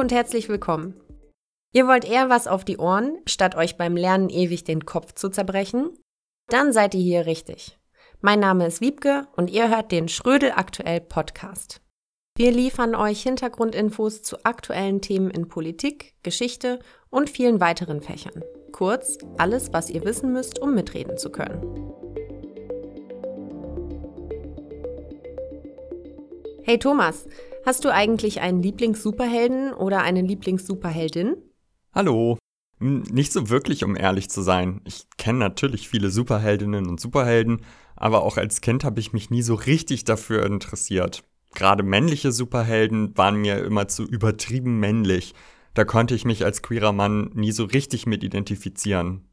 und herzlich willkommen. Ihr wollt eher was auf die Ohren, statt euch beim Lernen ewig den Kopf zu zerbrechen? Dann seid ihr hier richtig. Mein Name ist Wiebke und ihr hört den Schrödel aktuell Podcast. Wir liefern euch Hintergrundinfos zu aktuellen Themen in Politik, Geschichte und vielen weiteren Fächern. Kurz, alles, was ihr wissen müsst, um mitreden zu können. Hey Thomas, hast du eigentlich einen Lieblings-Superhelden oder eine Lieblings-Superheldin? Hallo. Hm, nicht so wirklich, um ehrlich zu sein. Ich kenne natürlich viele Superheldinnen und Superhelden, aber auch als Kind habe ich mich nie so richtig dafür interessiert. Gerade männliche Superhelden waren mir immer zu übertrieben männlich. Da konnte ich mich als queerer Mann nie so richtig mit identifizieren.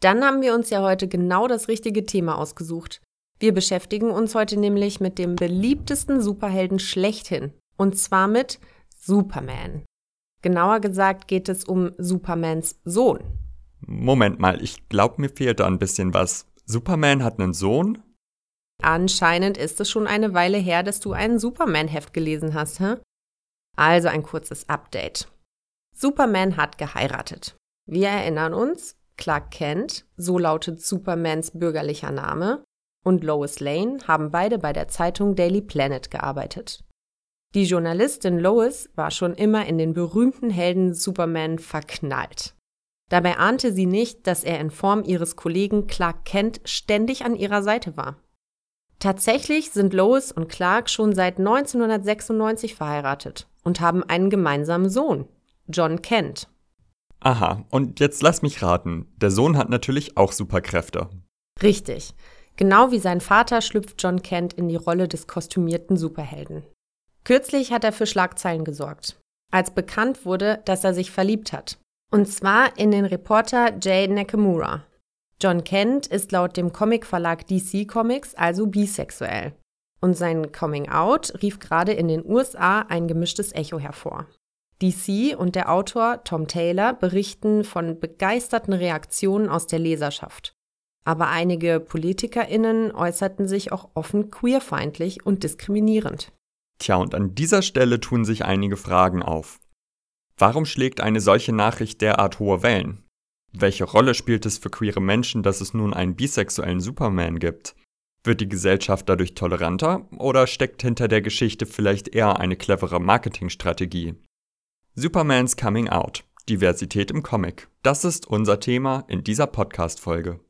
Dann haben wir uns ja heute genau das richtige Thema ausgesucht. Wir beschäftigen uns heute nämlich mit dem beliebtesten Superhelden schlechthin. Und zwar mit Superman. Genauer gesagt geht es um Supermans Sohn. Moment mal, ich glaube, mir fehlt da ein bisschen was. Superman hat einen Sohn? Anscheinend ist es schon eine Weile her, dass du ein Superman-Heft gelesen hast, hä? Also ein kurzes Update. Superman hat geheiratet. Wir erinnern uns, Clark Kent, so lautet Supermans bürgerlicher Name, und Lois Lane haben beide bei der Zeitung Daily Planet gearbeitet. Die Journalistin Lois war schon immer in den berühmten Helden Superman verknallt. Dabei ahnte sie nicht, dass er in Form ihres Kollegen Clark Kent ständig an ihrer Seite war. Tatsächlich sind Lois und Clark schon seit 1996 verheiratet und haben einen gemeinsamen Sohn, John Kent. Aha, und jetzt lass mich raten. Der Sohn hat natürlich auch Superkräfte. Richtig. Genau wie sein Vater schlüpft John Kent in die Rolle des kostümierten Superhelden. Kürzlich hat er für Schlagzeilen gesorgt, als bekannt wurde, dass er sich verliebt hat. Und zwar in den Reporter Jay Nakamura. John Kent ist laut dem Comicverlag DC Comics also bisexuell. Und sein Coming Out rief gerade in den USA ein gemischtes Echo hervor. DC und der Autor Tom Taylor berichten von begeisterten Reaktionen aus der Leserschaft. Aber einige PolitikerInnen äußerten sich auch offen queerfeindlich und diskriminierend. Tja, und an dieser Stelle tun sich einige Fragen auf. Warum schlägt eine solche Nachricht derart hohe Wellen? Welche Rolle spielt es für queere Menschen, dass es nun einen bisexuellen Superman gibt? Wird die Gesellschaft dadurch toleranter oder steckt hinter der Geschichte vielleicht eher eine clevere Marketingstrategie? Supermans Coming Out. Diversität im Comic. Das ist unser Thema in dieser Podcast-Folge.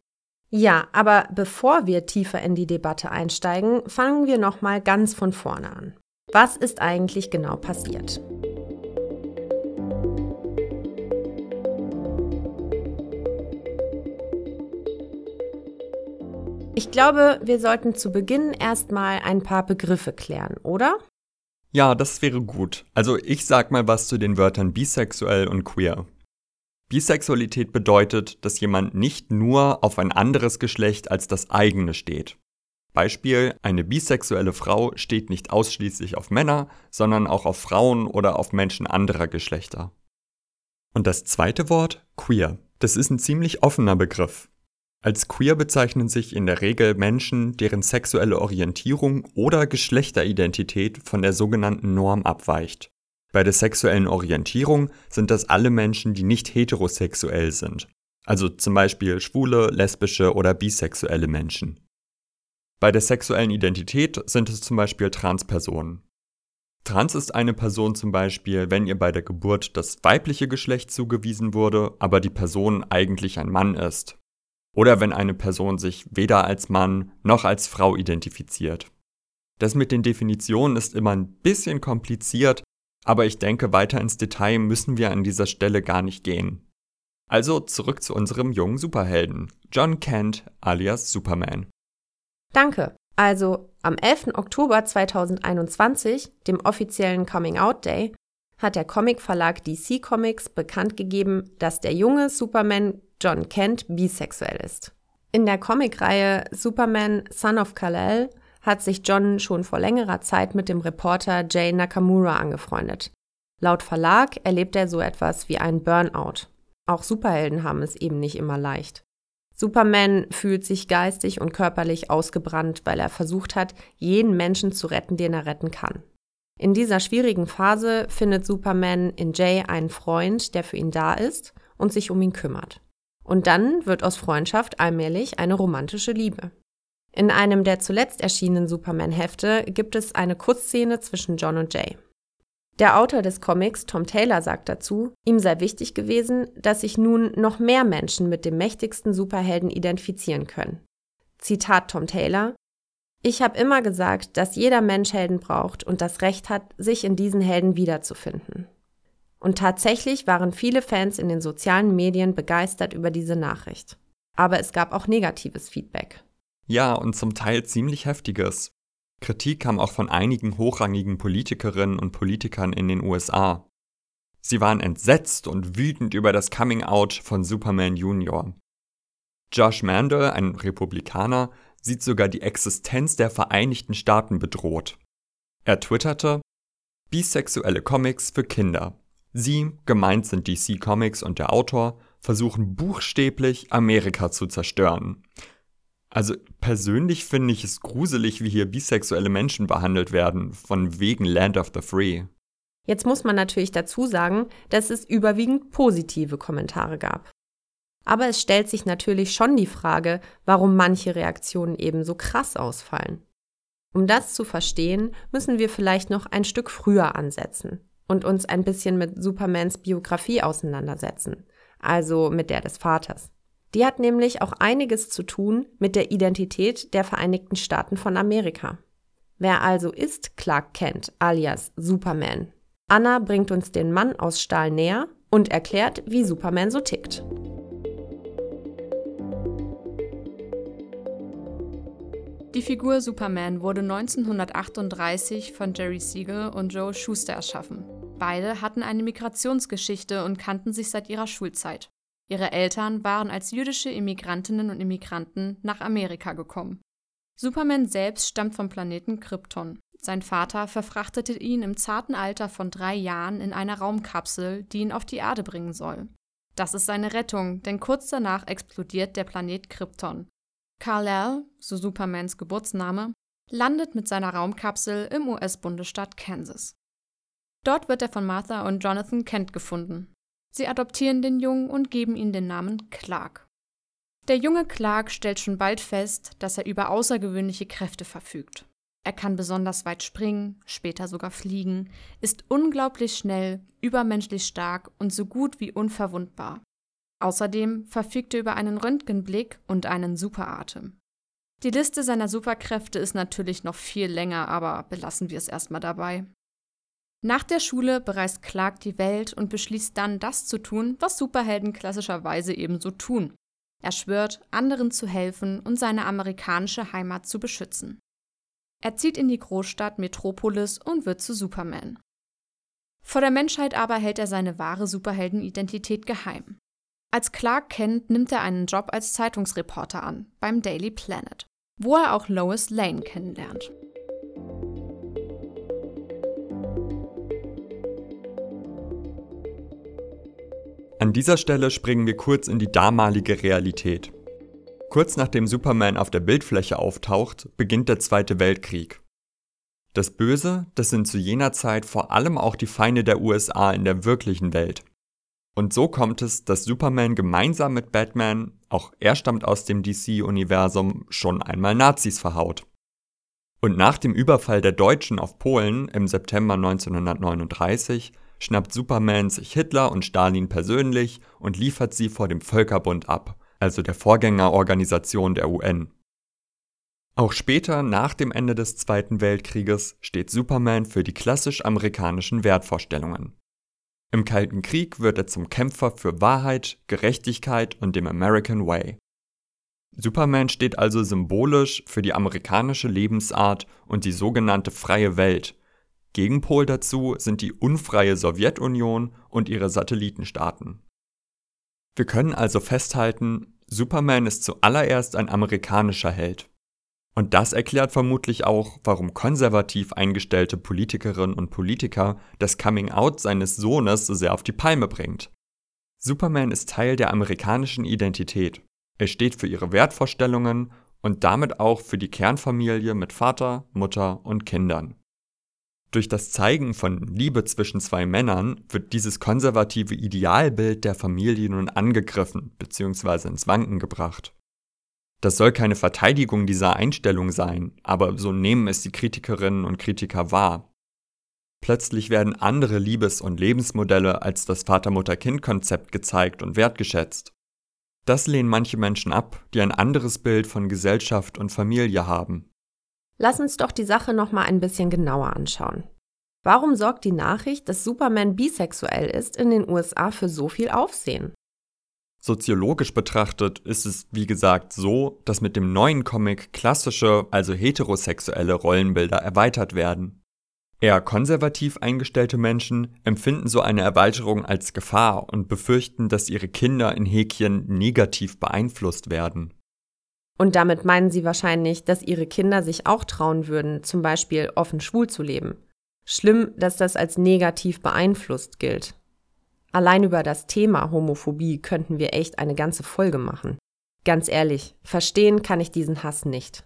Ja, aber bevor wir tiefer in die Debatte einsteigen, fangen wir nochmal ganz von vorne an. Was ist eigentlich genau passiert? Ich glaube, wir sollten zu Beginn erstmal ein paar Begriffe klären, oder? Ja, das wäre gut. Also ich sag mal was zu den Wörtern bisexuell und queer. Bisexualität bedeutet, dass jemand nicht nur auf ein anderes Geschlecht als das eigene steht. Beispiel, eine bisexuelle Frau steht nicht ausschließlich auf Männer, sondern auch auf Frauen oder auf Menschen anderer Geschlechter. Und das zweite Wort, queer. Das ist ein ziemlich offener Begriff. Als queer bezeichnen sich in der Regel Menschen, deren sexuelle Orientierung oder Geschlechteridentität von der sogenannten Norm abweicht. Bei der sexuellen Orientierung sind das alle Menschen, die nicht heterosexuell sind, also zum Beispiel schwule, lesbische oder bisexuelle Menschen. Bei der sexuellen Identität sind es zum Beispiel Transpersonen. Trans ist eine Person zum Beispiel, wenn ihr bei der Geburt das weibliche Geschlecht zugewiesen wurde, aber die Person eigentlich ein Mann ist. Oder wenn eine Person sich weder als Mann noch als Frau identifiziert. Das mit den Definitionen ist immer ein bisschen kompliziert, aber ich denke, weiter ins Detail müssen wir an dieser Stelle gar nicht gehen. Also zurück zu unserem jungen Superhelden, John Kent alias Superman. Danke. Also am 11. Oktober 2021, dem offiziellen Coming Out Day, hat der Comicverlag DC Comics bekannt gegeben, dass der junge Superman John Kent bisexuell ist. In der Comicreihe Superman Son of Kal-El hat sich John schon vor längerer Zeit mit dem Reporter Jay Nakamura angefreundet. Laut Verlag erlebt er so etwas wie einen Burnout. Auch Superhelden haben es eben nicht immer leicht. Superman fühlt sich geistig und körperlich ausgebrannt, weil er versucht hat, jeden Menschen zu retten, den er retten kann. In dieser schwierigen Phase findet Superman in Jay einen Freund, der für ihn da ist und sich um ihn kümmert. Und dann wird aus Freundschaft allmählich eine romantische Liebe. In einem der zuletzt erschienenen Superman-Hefte gibt es eine Kurzszene zwischen John und Jay. Der Autor des Comics, Tom Taylor, sagt dazu, ihm sei wichtig gewesen, dass sich nun noch mehr Menschen mit dem mächtigsten Superhelden identifizieren können. Zitat Tom Taylor Ich habe immer gesagt, dass jeder Mensch Helden braucht und das Recht hat, sich in diesen Helden wiederzufinden. Und tatsächlich waren viele Fans in den sozialen Medien begeistert über diese Nachricht. Aber es gab auch negatives Feedback. Ja, und zum Teil ziemlich heftiges. Kritik kam auch von einigen hochrangigen Politikerinnen und Politikern in den USA. Sie waren entsetzt und wütend über das Coming-out von Superman Jr. Josh Mandel, ein Republikaner, sieht sogar die Existenz der Vereinigten Staaten bedroht. Er twitterte, Bisexuelle Comics für Kinder. Sie, gemeint sind DC Comics und der Autor, versuchen buchstäblich Amerika zu zerstören. Also persönlich finde ich es gruselig, wie hier bisexuelle Menschen behandelt werden, von wegen Land of the Free. Jetzt muss man natürlich dazu sagen, dass es überwiegend positive Kommentare gab. Aber es stellt sich natürlich schon die Frage, warum manche Reaktionen eben so krass ausfallen. Um das zu verstehen, müssen wir vielleicht noch ein Stück früher ansetzen und uns ein bisschen mit Supermans Biografie auseinandersetzen, also mit der des Vaters. Die hat nämlich auch einiges zu tun mit der Identität der Vereinigten Staaten von Amerika. Wer also ist Clark Kent alias Superman? Anna bringt uns den Mann aus Stahl näher und erklärt, wie Superman so tickt. Die Figur Superman wurde 1938 von Jerry Siegel und Joe Schuster erschaffen. Beide hatten eine Migrationsgeschichte und kannten sich seit ihrer Schulzeit. Ihre Eltern waren als jüdische Immigrantinnen und Immigranten nach Amerika gekommen. Superman selbst stammt vom Planeten Krypton. Sein Vater verfrachtete ihn im zarten Alter von drei Jahren in einer Raumkapsel, die ihn auf die Erde bringen soll. Das ist seine Rettung, denn kurz danach explodiert der Planet Krypton. Kal-El, so Supermans Geburtsname, landet mit seiner Raumkapsel im US-Bundesstaat Kansas. Dort wird er von Martha und Jonathan Kent gefunden. Sie adoptieren den Jungen und geben ihm den Namen Clark. Der junge Clark stellt schon bald fest, dass er über außergewöhnliche Kräfte verfügt. Er kann besonders weit springen, später sogar fliegen, ist unglaublich schnell, übermenschlich stark und so gut wie unverwundbar. Außerdem verfügt er über einen Röntgenblick und einen Superatem. Die Liste seiner Superkräfte ist natürlich noch viel länger, aber belassen wir es erstmal dabei. Nach der Schule bereist Clark die Welt und beschließt dann, das zu tun, was Superhelden klassischerweise ebenso tun. Er schwört, anderen zu helfen und seine amerikanische Heimat zu beschützen. Er zieht in die Großstadt Metropolis und wird zu Superman. Vor der Menschheit aber hält er seine wahre Superheldenidentität geheim. Als Clark Kent nimmt er einen Job als Zeitungsreporter an, beim Daily Planet, wo er auch Lois Lane kennenlernt. An dieser Stelle springen wir kurz in die damalige Realität. Kurz nachdem Superman auf der Bildfläche auftaucht, beginnt der Zweite Weltkrieg. Das Böse, das sind zu jener Zeit vor allem auch die Feinde der USA in der wirklichen Welt. Und so kommt es, dass Superman gemeinsam mit Batman, auch er stammt aus dem DC-Universum, schon einmal Nazis verhaut. Und nach dem Überfall der Deutschen auf Polen im September 1939 schnappt Superman sich Hitler und Stalin persönlich und liefert sie vor dem Völkerbund ab, also der Vorgängerorganisation der UN. Auch später, nach dem Ende des Zweiten Weltkrieges, steht Superman für die klassisch amerikanischen Wertvorstellungen. Im Kalten Krieg wird er zum Kämpfer für Wahrheit, Gerechtigkeit und dem American Way. Superman steht also symbolisch für die amerikanische Lebensart und die sogenannte freie Welt, Gegenpol dazu sind die unfreie Sowjetunion und ihre Satellitenstaaten. Wir können also festhalten, Superman ist zuallererst ein amerikanischer Held. Und das erklärt vermutlich auch, warum konservativ eingestellte Politikerinnen und Politiker das Coming-out seines Sohnes so sehr auf die Palme bringt. Superman ist Teil der amerikanischen Identität. Er steht für ihre Wertvorstellungen und damit auch für die Kernfamilie mit Vater, Mutter und Kindern. Durch das Zeigen von Liebe zwischen zwei Männern wird dieses konservative Idealbild der Familie nun angegriffen bzw. ins Wanken gebracht. Das soll keine Verteidigung dieser Einstellung sein, aber so nehmen es die Kritikerinnen und Kritiker wahr. Plötzlich werden andere Liebes- und Lebensmodelle als das Vater-Mutter-Kind-Konzept gezeigt und wertgeschätzt. Das lehnen manche Menschen ab, die ein anderes Bild von Gesellschaft und Familie haben. Lass uns doch die Sache nochmal ein bisschen genauer anschauen. Warum sorgt die Nachricht, dass Superman bisexuell ist, in den USA für so viel Aufsehen? Soziologisch betrachtet ist es, wie gesagt, so, dass mit dem neuen Comic klassische, also heterosexuelle Rollenbilder erweitert werden. Eher konservativ eingestellte Menschen empfinden so eine Erweiterung als Gefahr und befürchten, dass ihre Kinder in Häkchen negativ beeinflusst werden. Und damit meinen sie wahrscheinlich, dass ihre Kinder sich auch trauen würden, zum Beispiel offen schwul zu leben. Schlimm, dass das als negativ beeinflusst gilt. Allein über das Thema Homophobie könnten wir echt eine ganze Folge machen. Ganz ehrlich, verstehen kann ich diesen Hass nicht.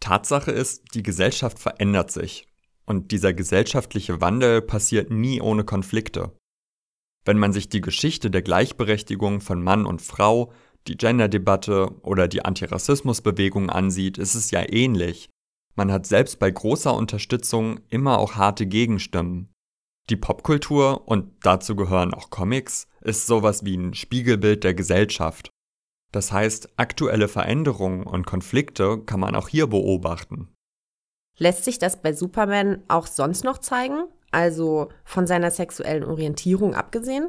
Tatsache ist, die Gesellschaft verändert sich. Und dieser gesellschaftliche Wandel passiert nie ohne Konflikte. Wenn man sich die Geschichte der Gleichberechtigung von Mann und Frau die Gender-Debatte oder die Antirassismusbewegung ansieht, ist es ja ähnlich. Man hat selbst bei großer Unterstützung immer auch harte Gegenstimmen. Die Popkultur, und dazu gehören auch Comics, ist sowas wie ein Spiegelbild der Gesellschaft. Das heißt, aktuelle Veränderungen und Konflikte kann man auch hier beobachten. Lässt sich das bei Superman auch sonst noch zeigen? Also von seiner sexuellen Orientierung abgesehen?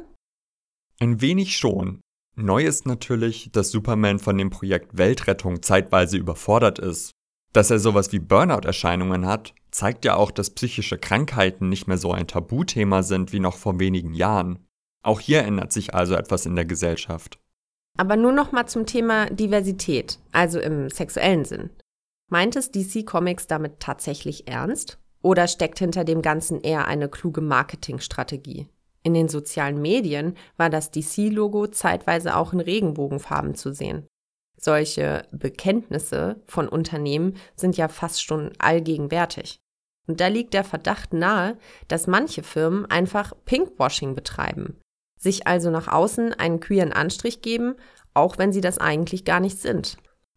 Ein wenig schon. Neu ist natürlich, dass Superman von dem Projekt Weltrettung zeitweise überfordert ist. Dass er sowas wie Burnout-Erscheinungen hat, zeigt ja auch, dass psychische Krankheiten nicht mehr so ein Tabuthema sind wie noch vor wenigen Jahren. Auch hier ändert sich also etwas in der Gesellschaft. Aber nur noch mal zum Thema Diversität, also im sexuellen Sinn. Meint es DC Comics damit tatsächlich ernst? Oder steckt hinter dem Ganzen eher eine kluge Marketingstrategie? In den sozialen Medien war das DC-Logo zeitweise auch in Regenbogenfarben zu sehen. Solche Bekenntnisse von Unternehmen sind ja fast schon allgegenwärtig. Und da liegt der Verdacht nahe, dass manche Firmen einfach Pinkwashing betreiben, sich also nach außen einen queeren Anstrich geben, auch wenn sie das eigentlich gar nicht sind.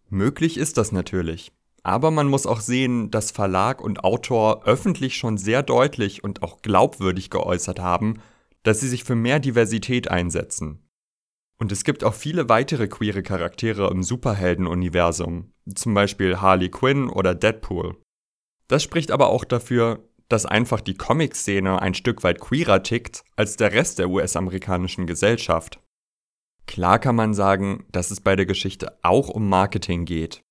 Möglich ist das natürlich. Aber man muss auch sehen, dass Verlag und Autor öffentlich schon sehr deutlich und auch glaubwürdig geäußert haben, dass sie sich für mehr Diversität einsetzen. Und es gibt auch viele weitere queere Charaktere im Superhelden-Universum, zum Beispiel Harley Quinn oder Deadpool. Das spricht aber auch dafür, dass einfach die Comic-Szene ein Stück weit queerer tickt als der Rest der US-amerikanischen Gesellschaft. Klar kann man sagen, dass es bei der Geschichte auch um Marketing geht.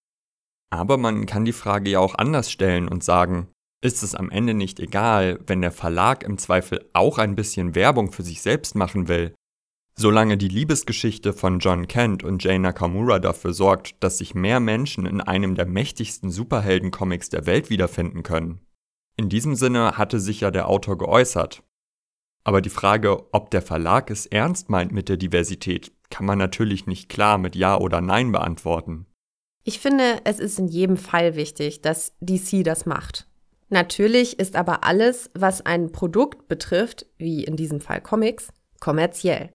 Aber man kann die Frage ja auch anders stellen und sagen, ist es am Ende nicht egal, wenn der Verlag im Zweifel auch ein bisschen Werbung für sich selbst machen will, solange die Liebesgeschichte von John Kent und Jane Nakamura dafür sorgt, dass sich mehr Menschen in einem der mächtigsten Superhelden-Comics der Welt wiederfinden können. In diesem Sinne hatte sich ja der Autor geäußert. Aber die Frage, ob der Verlag es ernst meint mit der Diversität, kann man natürlich nicht klar mit Ja oder Nein beantworten. Ich finde, es ist in jedem Fall wichtig, dass DC das macht. Natürlich ist aber alles, was ein Produkt betrifft, wie in diesem Fall Comics, kommerziell.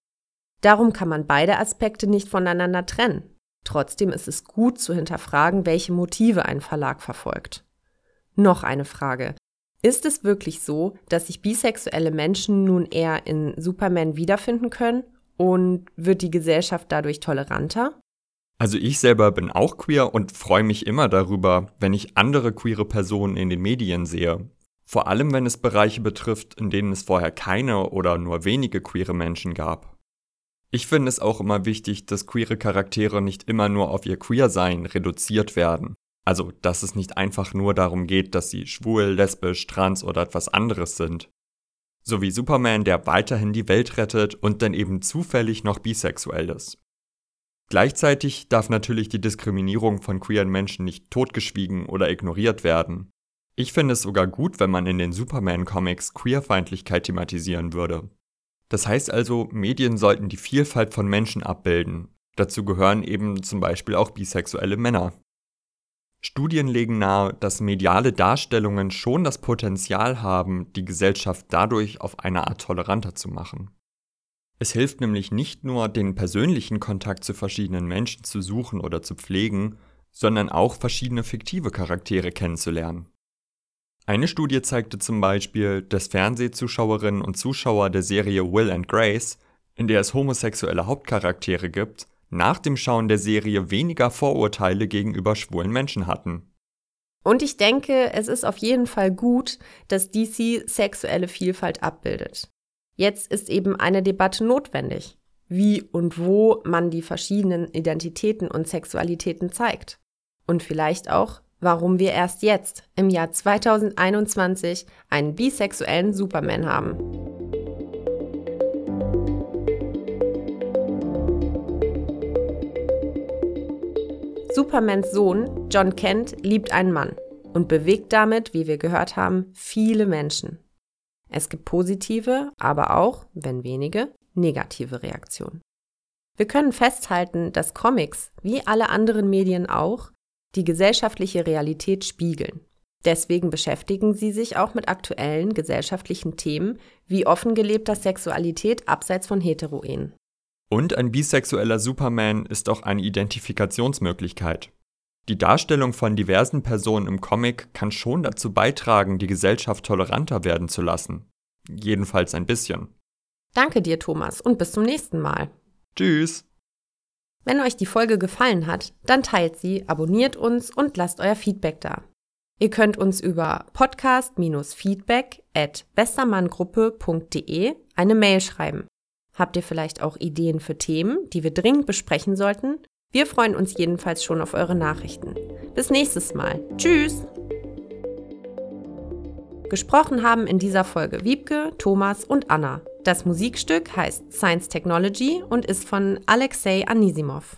Darum kann man beide Aspekte nicht voneinander trennen. Trotzdem ist es gut zu hinterfragen, welche Motive ein Verlag verfolgt. Noch eine Frage. Ist es wirklich so, dass sich bisexuelle Menschen nun eher in Superman wiederfinden können und wird die Gesellschaft dadurch toleranter? Also ich selber bin auch queer und freue mich immer darüber, wenn ich andere queere Personen in den Medien sehe. Vor allem, wenn es Bereiche betrifft, in denen es vorher keine oder nur wenige queere Menschen gab. Ich finde es auch immer wichtig, dass queere Charaktere nicht immer nur auf ihr Queersein reduziert werden. Also, dass es nicht einfach nur darum geht, dass sie schwul, lesbisch, trans oder etwas anderes sind. So wie Superman, der weiterhin die Welt rettet und dann eben zufällig noch bisexuell ist. Gleichzeitig darf natürlich die Diskriminierung von queeren Menschen nicht totgeschwiegen oder ignoriert werden. Ich finde es sogar gut, wenn man in den Superman-Comics Queerfeindlichkeit thematisieren würde. Das heißt also, Medien sollten die Vielfalt von Menschen abbilden. Dazu gehören eben zum Beispiel auch bisexuelle Männer. Studien legen nahe, dass mediale Darstellungen schon das Potenzial haben, die Gesellschaft dadurch auf eine Art toleranter zu machen. Es hilft nämlich nicht nur, den persönlichen Kontakt zu verschiedenen Menschen zu suchen oder zu pflegen, sondern auch verschiedene fiktive Charaktere kennenzulernen. Eine Studie zeigte zum Beispiel, dass Fernsehzuschauerinnen und Zuschauer der Serie Will and Grace, in der es homosexuelle Hauptcharaktere gibt, nach dem Schauen der Serie weniger Vorurteile gegenüber schwulen Menschen hatten. Und ich denke, es ist auf jeden Fall gut, dass DC sexuelle Vielfalt abbildet. Jetzt ist eben eine Debatte notwendig, wie und wo man die verschiedenen Identitäten und Sexualitäten zeigt. Und vielleicht auch, warum wir erst jetzt, im Jahr 2021, einen bisexuellen Superman haben. Supermans Sohn, John Kent, liebt einen Mann und bewegt damit, wie wir gehört haben, viele Menschen. Es gibt positive, aber auch, wenn wenige, negative Reaktionen. Wir können festhalten, dass Comics, wie alle anderen Medien auch, die gesellschaftliche Realität spiegeln. Deswegen beschäftigen sie sich auch mit aktuellen gesellschaftlichen Themen wie offen gelebter Sexualität abseits von Heteroen. Und ein bisexueller Superman ist auch eine Identifikationsmöglichkeit. Die Darstellung von diversen Personen im Comic kann schon dazu beitragen, die Gesellschaft toleranter werden zu lassen. Jedenfalls ein bisschen. Danke dir, Thomas, und bis zum nächsten Mal. Tschüss. Wenn euch die Folge gefallen hat, dann teilt sie, abonniert uns und lasst euer Feedback da. Ihr könnt uns über podcast-feedback at bestermanngruppe.de eine Mail schreiben. Habt ihr vielleicht auch Ideen für Themen, die wir dringend besprechen sollten? Wir freuen uns jedenfalls schon auf eure Nachrichten. Bis nächstes Mal. Tschüss! Gesprochen haben in dieser Folge Wiebke, Thomas und Anna. Das Musikstück heißt Science Technology und ist von Alexei Anisimov.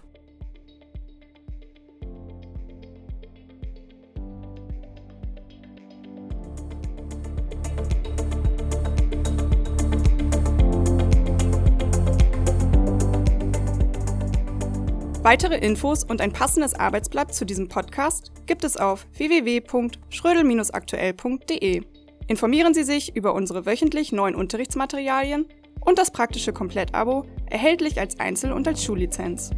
Weitere Infos und ein passendes Arbeitsblatt zu diesem Podcast gibt es auf www.schrödel-aktuell.de. Informieren Sie sich über unsere wöchentlich neuen Unterrichtsmaterialien und das praktische Komplettabo, erhältlich als Einzel- und als Schullizenz.